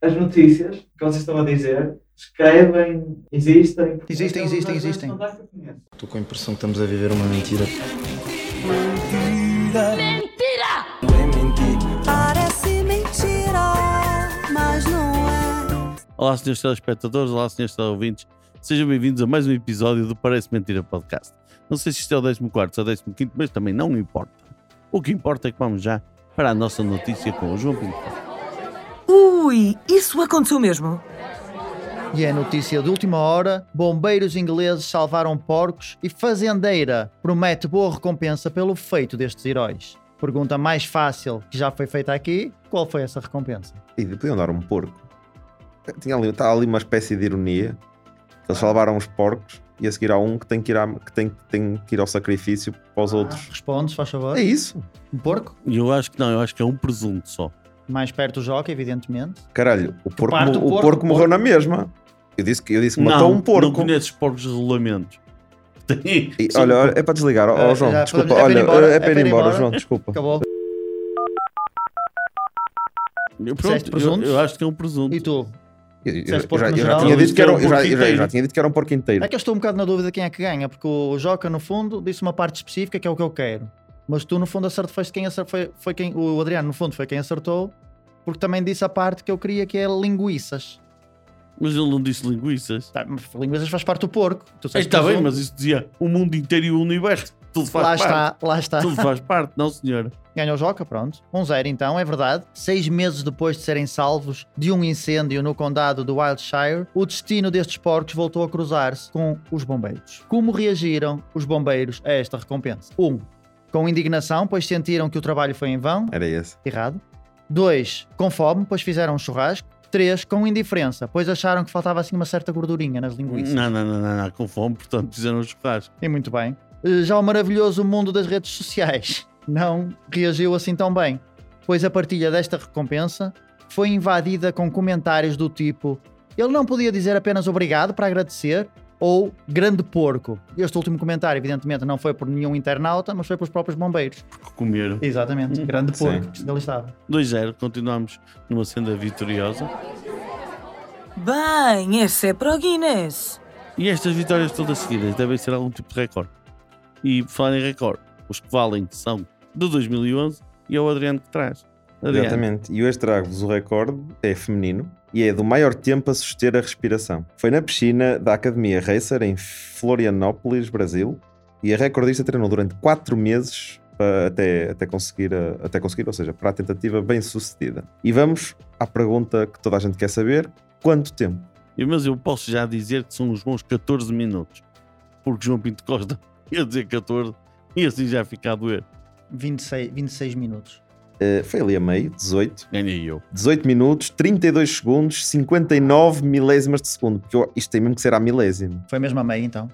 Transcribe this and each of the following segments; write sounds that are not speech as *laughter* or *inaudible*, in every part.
as notícias que vocês estão a dizer escrevem, existem. Existem, É existem, existem. Estou com a impressão que estamos a viver uma mentira. Parece mentira, mas não é. Olá, senhores telespectadores, olá, senhores teleouvintes. Sejam bem-vindos a mais um episódio do Parece Mentira Podcast. Não sei se isto é o 14 ou 15, mas também não importa. O que importa é que vamos já para a nossa notícia com o João Pinto. Ui, isso aconteceu mesmo? E é notícia de última hora: bombeiros ingleses salvaram porcos e fazendeira promete boa recompensa pelo feito destes heróis. Pergunta mais fácil que já foi feita aqui: qual foi essa recompensa? E podiam dar um porco. Tinha ali, está ali uma espécie de ironia. Eles salvaram os porcos e a seguir há um que tem que ir, à- que tem, tem que ir ao sacrifício para os outros. Respondes, faz favor. É isso. Um porco? E eu acho que não, eu acho que é um presunto só. Mais perto do joca, evidentemente. Caralho, o porco, o porco, porco o morreu porco. na mesma. Eu disse que, eu disse que não, matou um porco. não conheces porcos de. *laughs* Tem- E, olha, olha, é para desligar. Ó Eh, João, já desculpa. podemos- é para ir olha, embora, é para ir embora, embora. João, desculpa. Acabou. eu, pronto, eu, presuntos? eu acho que é um presunto. E tu? Eu, eu- já, tinha dito que era, um- já tinha dito que era um porco inteiro. É que eu estou um bocado na dúvida quem é que ganha, porque o Joca, no fundo, disse uma parte específica que é o que eu quero. Mas tu, no fundo, acertou, foste quem acertou, foi, foi quem, o Adriano, no fundo, foi quem acertou, porque também disse a parte que eu queria, que é linguiças. Mas ele não disse linguiças. Tá, mas linguiças faz parte do porco. Tu disseste está bem, mas isso dizia o mundo inteiro e o universo. Tudo faz Lá parte. está, lá está. Tudo faz parte, não senhor. Ganhou o Joca, pronto. Um zero, então, é verdade. Seis meses depois de serem salvos de um incêndio no condado do Wiltshire, o destino destes porcos voltou a cruzar-se com os bombeiros. Como reagiram os bombeiros a esta recompensa? Um, com indignação, pois sentiram que o trabalho foi em vão. Era esse. Errado. Dois, com fome, pois fizeram um churrasco. Três, com indiferença, pois acharam que faltava assim uma certa gordurinha nas linguiças. Não, não, não, não, não, com fome, portanto fizeram um churrasco. E muito bem. Eh, Já o maravilhoso mundo das redes sociais *laughs* não reagiu assim tão bem, pois a partilha desta recompensa foi invadida com comentários do tipo: ele não podia dizer apenas obrigado para agradecer ou grande porco. Este último comentário, evidentemente, não foi por nenhum internauta, mas foi pelos próprios bombeiros. Porque comeram. Exatamente, Hum, grande sim. porco, ele estava. 2-0, continuamos numa senda vitoriosa. Bem, esse é para o Guinness. E estas vitórias todas seguidas devem ser algum tipo de recorde. E por falar em recorde, os que valem são de 2011 e é o Adriano que traz. Adriano, Exatamente. E hoje trago-vos o recorde, é feminino, e é do maior tempo a suster a respiração. Foi na piscina da Academia Racer, em Florianópolis, Brasil, e a recordista treinou durante 4 meses até, até, conseguir, até conseguir, ou seja, para a tentativa bem sucedida. E vamos à pergunta que toda a gente quer saber: quanto tempo? Mas eu posso já dizer que são uns bons 14 minutos. Porque João Pinto Costa *laughs* ia dizer 14 e assim já fica a doer. 26, 26 minutos. Eh, foi ali a meio, 18. Ganhei eu. 18 minutos, 32 segundos, 59 milésimas de segundo. Porque eu- isto tem mesmo que ser à milésima. Foi mesmo a meio, então.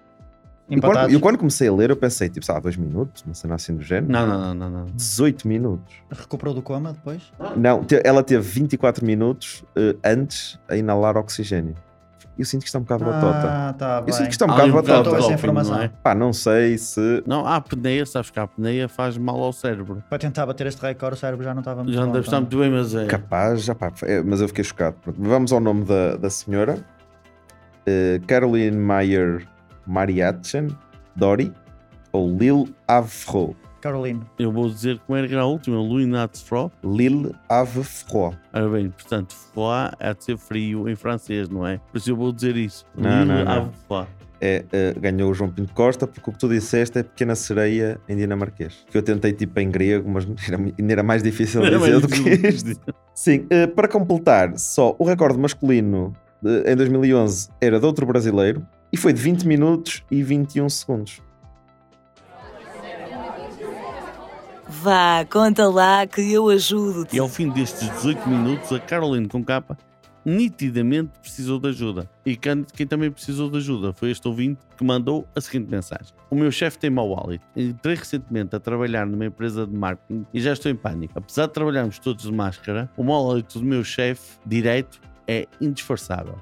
E quando, eu quando comecei a ler, eu pensei, tipo, sabe, 2 minutos, uma cena assim do género. Não, não, não, não. não. 18 minutos. Recuperou do coma depois? Não, te- ela teve 24 minutos eh, antes a inalar oxigênio. Eu sinto que está um bocado batota. Ah, tá bem. Eu sinto que está um bocado um batota. Faltou essa informação. não é? Pá, não sei se. Não, há a apneia, sabes que a apneia faz mal ao cérebro. Para tentar bater este recorde, o cérebro já não estava muito Já não deve estar então. muito bem, mas é. Capaz, já pá, é, mas eu fiquei chocado. Pronto, Vamos ao nome da, da senhora: Eh, Caroline Mayer Mariachen Dori ou Lil Avro. Carolino. Eu vou dizer como era que era a última, Louis Natsfro. Lil Avro. Ora bem, portanto, froid é de ser frio em francês, não é? Por isso eu vou dizer isso. Não, Lille não, não. Froid. É, eh, ganhou o João Pinto Costa porque o que tu disseste é pequena sereia em dinamarquês. Que eu tentei tipo em grego, mas *laughs* era, ainda era mais difícil Era dizer do que isto. Sim, eh, para completar, só o recorde masculino eh, em 2011 era de outro brasileiro e foi de 20 minutos e 21 segundos. Vá, conta lá que eu ajudo-te. E ao fim destes 18 minutos, a Caroline com capa nitidamente precisou de ajuda. E quem, também precisou de ajuda foi este ouvinte que mandou a seguinte mensagem: O meu chefe tem mau hálito. Entrei recentemente a trabalhar numa empresa de marketing e já estou em pânico. Apesar de trabalharmos todos de máscara, o mau hálito do meu chefe direito é indisfarçável.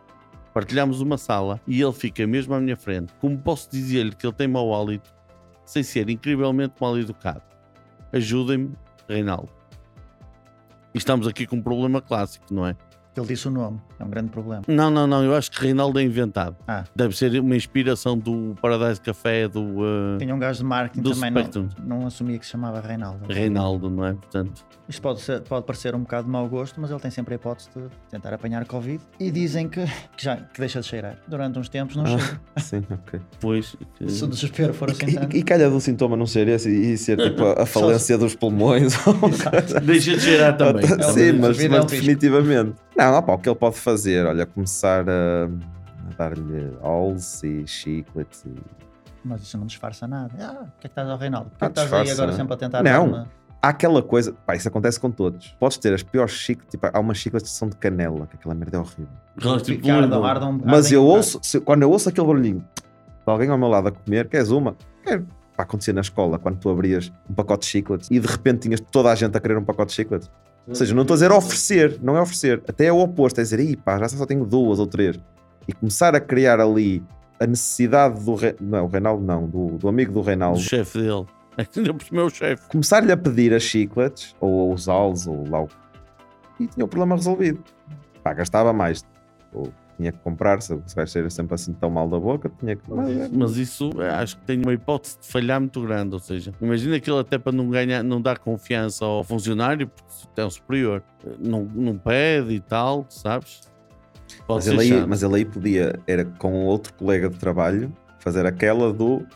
Partilhamos uma sala e ele fica mesmo à minha frente. Como posso dizer-lhe que ele tem mau hálito sem ser incrivelmente mal educado? Ajudem-me, Reinaldo. E estamos aqui com um problema clássico, não é? Ele disse o nome, é um grande problema. Não, não, não, eu acho que Reinaldo é inventado. Ah. Deve ser uma inspiração do Paradise Café, do uh, Tinha um gajo de marketing Do também, não, não assumia que se chamava Reinaldo. Reinaldo, não é? Portanto, Isto pode, ser- pode parecer um bocado de mau gosto, mas ele tem sempre a hipótese de tentar apanhar Covid. E dizem que, que já que deixa de cheirar. Durante uns tempos não cheira. *laughs* Sim, ok. depois. eh, *laughs* Se o desespero for assim. E, e calha do sintoma não ser esse e ser tipo a, a *laughs* falência dos pulmões. Deixa de cheirar também. É Sim, mas, é mas um risco. definitivamente. Não, opá, o que ele pode fazer, olha, começar a, a dar-lhe alls e chiclets e Mas isso não disfarça nada. Ah, o que é que estás ao Reinaldo? Por que Ah, que estás aí agora sempre a tentar Não. dar-me- há aquela coisa, pá, isso acontece com todos. Podes ter as piores chicletes, tipo, há umas chicletes que são de canela, que aquela merda é horrível. Aquelas tipo ardam, ardam- Mas ardem eu ouço, se- quando eu ouço aquele barulhinho de alguém ao meu lado a comer, queres uma? Quero. Pá, acontecia na escola, quando tu abrias um pacote de chicletes e de repente tinhas toda a gente a querer um pacote de chicletes. Ou seja, não estou a dizer oferecer, não é oferecer. Até é o oposto, é dizer, Ih, pá, já só tenho duas ou três. E começar a criar ali a necessidade do. Re... Não, o Reinaldo não, do, do amigo do Do Reinaldo. chefe dele. Ainda por cima é o chefe. Começar-lhe a pedir as chicletes, ou os alls, ou lá o. E tinha o problema resolvido. Pá, gastava mais. Ou tinha que comprar, se vai ser sempre assim tão mal da boca, tinha que. Mas isso eh, acho que tem uma hipótese de falhar muito grande. Ou seja, imagina aquilo até para não ganhar, não dar confiança ao funcionário, porque é um superior. eh, Não, não pede e tal, sabes? Pode Mas ele, aí, mas ele aí podia, era com outro colega de trabalho, fazer aquela do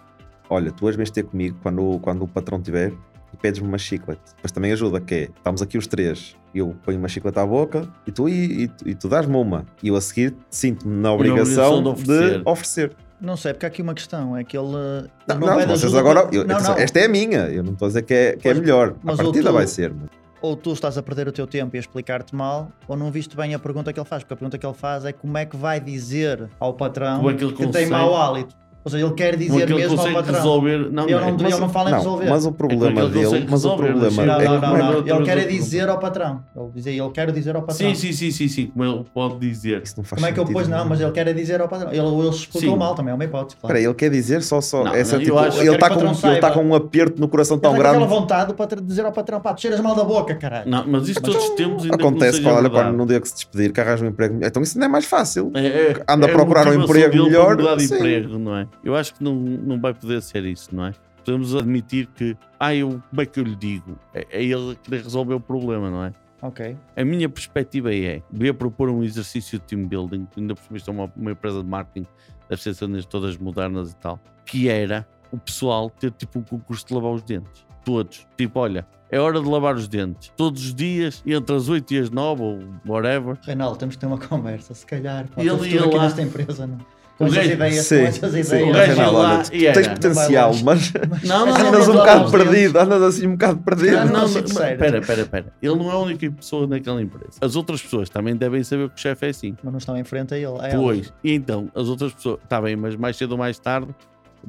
olha, tu vais ter comigo quando, o- quando o patrão tiver e pedes-me uma chiclete. Depois também ajuda, que é, estamos aqui os três, eu ponho uma chiclete à boca e tu, e, e, tu- e tu dás-me uma. E eu a seguir sinto-me na obrigação, obrigação de de oferecer. oferecer. Não sei, porque há aqui uma questão: é que ele. Não, não, não, vocês ajuda agora, eu- não, não. esta é a minha, eu não estou a dizer que é, que é Mas- melhor. mas a partida tu- vai ser. mas- Ou tu estás a perder o teu tempo e a explicar-te mal, ou não viste bem a pergunta que ele faz. Porque a pergunta que ele faz é como é que vai dizer ao patrão é que que tem mau hálito. Ou seja, ele quer dizer é mesmo ao patrão. resolver. Não, Ele não, não, ele não fala em Não, resolver. mas o problema É que ele dele, mas o problema Não, é não, não, é não. Ele quer é dizer ao patrão. Ele dizia, ele quer dizer ao patrão. Sim, sim, sim, sim, sim. Como ele pode dizer. Isso não faz Como é que eu pôs? Não, mas ele quer é dizer ao patrão. Ele, ele se explicou Sim. mal também, é uma hipótese, claro. Espera ele quer dizer só, só Não, essa, eu tipo, acho- ele eu está com, ele tá com um aperto no coração tão ele tem aquela grande. vontade para dizer ao patrão, pá, tu cheiras mal da boca, caralho. Não, mas isto todos os tempos ainda Acontece não olha, quando verdade. não deu que se despedir, que arranja um emprego. Então isso ainda é mais fácil. É, é, Anda a é procurar um emprego melhor, mudar de emprego, não é? Eu acho que não, não vai poder ser isso, não é? Podemos admitir que, ah, eu, como é que eu lhe digo? É, é ele querer resolver o problema, não é? Ok. A minha perspectiva é, devia propor um exercício de team building, ainda por cima isto é uma, uma empresa de marketing, deve ser todas modernas e tal, que era o pessoal ter tipo um concurso de lavar os dentes. Todos. Tipo, olha, é hora de lavar os dentes. Todos os dias, entre as 8 e as 9 ou whatever. Reinaldo, temos que ter uma *laughs* conversa, se calhar. Pode E ele ia lá- nesta empresa, não? Com O essas ideias, Sim, com essas sim. ideias. O gajo lá olha, tu e tens potencial, Não mas Não, não, Mas não, andas não um bocado perdido, andas assim um bocado perdido. Não, Não, mas-. Espera, espera, espera. Ele não é a única pessoa naquela empresa. As outras pessoas também devem saber que o chefe é assim. Mas não estão em frente a ele. a ela. Pois. E então, as outras pessoas, está bem, mas mais cedo ou mais tarde,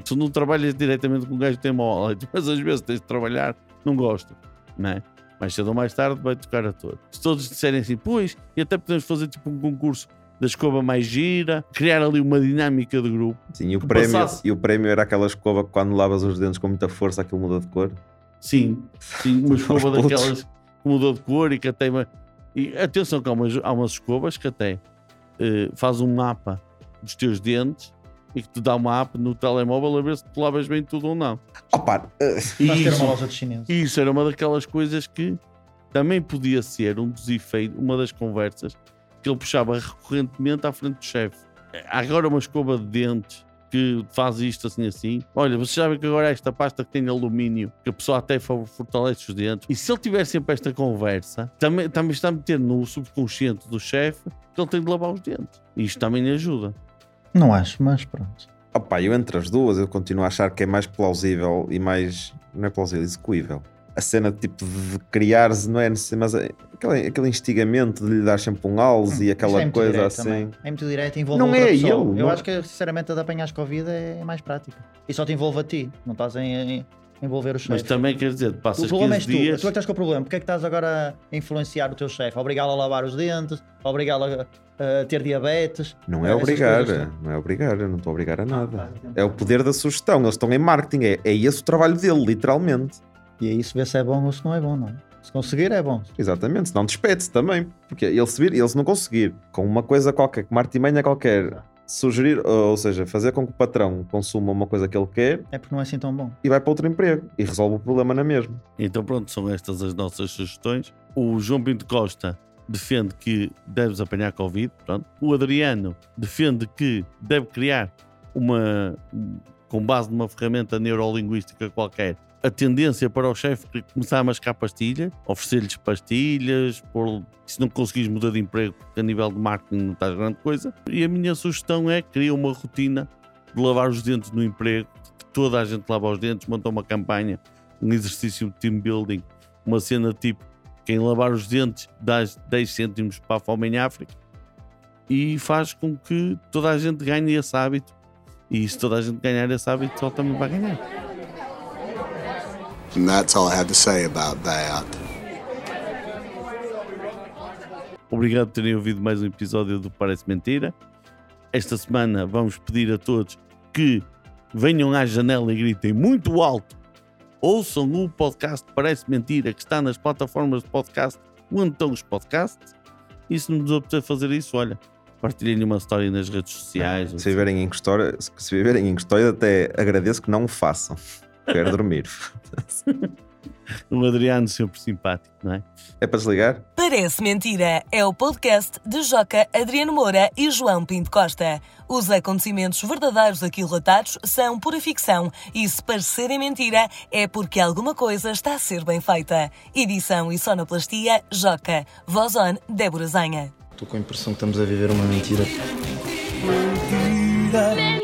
tu não trabalhas diretamente com um gajo que tem *laughs* mas às vezes tens de trabalhar, não gosto, não é? Mais cedo ou mais tarde vai tocar a todos. Se todos disserem assim, pois, e até podemos fazer tipo um concurso da escova mais gira, criar ali uma dinâmica de grupo. Sim, e o, prémio, passasse. e o prémio era aquela escova que quando lavas os dentes com muita força aquilo muda de cor. Sim, sim, uma *laughs* escova daquelas que mudou de cor e que até. uma- E atenção, que há umas, há umas escovas que até eh, faz um mapa dos teus dentes e que te dá uma app no telemóvel a ver se tu lavas bem tudo ou não. Opa, uma isso, loja de chineses. isso era uma daquelas coisas que também podia ser um dos efeitos, uma das conversas que ele puxava recorrentemente à frente do chefe. Há agora uma escova de dentes que faz isto assim assim. Olha, vocês sabem que agora esta pasta que tem alumínio, que a pessoa até fortalece os dentes. E se ele tiver sempre esta conversa, também, também está a meter no subconsciente do chefe que ele tem de lavar os dentes. E isto também lhe ajuda. Não acho, mas pronto. opa, eu entre as duas eu continuo a achar que é mais plausível e mais. Não é plausível, execuível. A cena de tipo de criares, não é necessário, mas é aquele, aquele instigamento de lhe dar sempre um alce e Isso aquela é coisa direto assim. também. É muito direto, envolve Não é pessoa. ele, Eu não- acho que, sinceramente, a de apanhar Covid é mais prática. E só te envolve a ti. Não estás a em- envolver os Mas chefes. também quer dizer, O passas problema 15 és tu. dias. Tu é que estás com o problema. Porque é que estás agora a influenciar o teu chefe? Obrigá-lo a lavar os dentes, obrigá-lo a, a ter diabetes. Não é Essas obrigar, coisas, não é obrigar, eu não estou a obrigar a nada. O tempo É o poder da sugestão, eles estão em marketing, é, é esse o trabalho dele, literalmente. E aí se vê se é bom ou se não é bom, não é? Se conseguir, é bom. Exatamente, senão despede-se também. Porque ele se, vir, ele se não conseguir, com uma coisa qualquer, com uma artimanha qualquer, sugerir, ou seja, fazer com que o patrão consuma uma coisa que ele quer É porque não é assim tão bom. e vai para outro emprego e resolve o problema na mesma. Então pronto, são estas as nossas sugestões. O João Pinto Costa defende que deves apanhar Covid. Pronto. O Adriano defende que deve criar uma, com base numa ferramenta neurolinguística qualquer, a tendência para o chefe começar a mascar pastilha, oferecer-lhes pastilhas, por, se não conseguires mudar de emprego, porque a nível de marketing não estás grande coisa. E a minha sugestão é criar uma rotina de lavar os dentes no emprego, que toda a gente lava os dentes, monta uma campanha, um exercício de team building, uma cena tipo quem lavar os dentes dá 10 cêntimos para a fome em África e faz com que toda a gente ganhe esse hábito. E se toda a gente ganhar esse hábito, ele também vai ganhar. Obrigado por terem ouvido mais um episódio do Parece Mentira. Esta semana vamos pedir a todos que venham à janela e gritem muito alto. Ouçam o podcast Parece Mentira que está nas plataformas de podcast onde estão os podcasts. E se não nos apetecer fazer isso, olha, partilhem uma história nas redes sociais. Se viverem em Custódia, se viverem em Custódia, até agradeço que não o façam. Quero dormir. *laughs* Um Adriano sempre simpático, não é? É para desligar? Parece Mentira é o podcast de Joca Adriano Moura e João Pinto Costa. Os acontecimentos verdadeiros aqui relatados são pura ficção e se parecerem mentira é porque alguma coisa está a ser bem feita. Edição e sonoplastia Joca. Voz on Débora Zanha. Estou com a impressão que estamos a viver uma mentira. Mentira.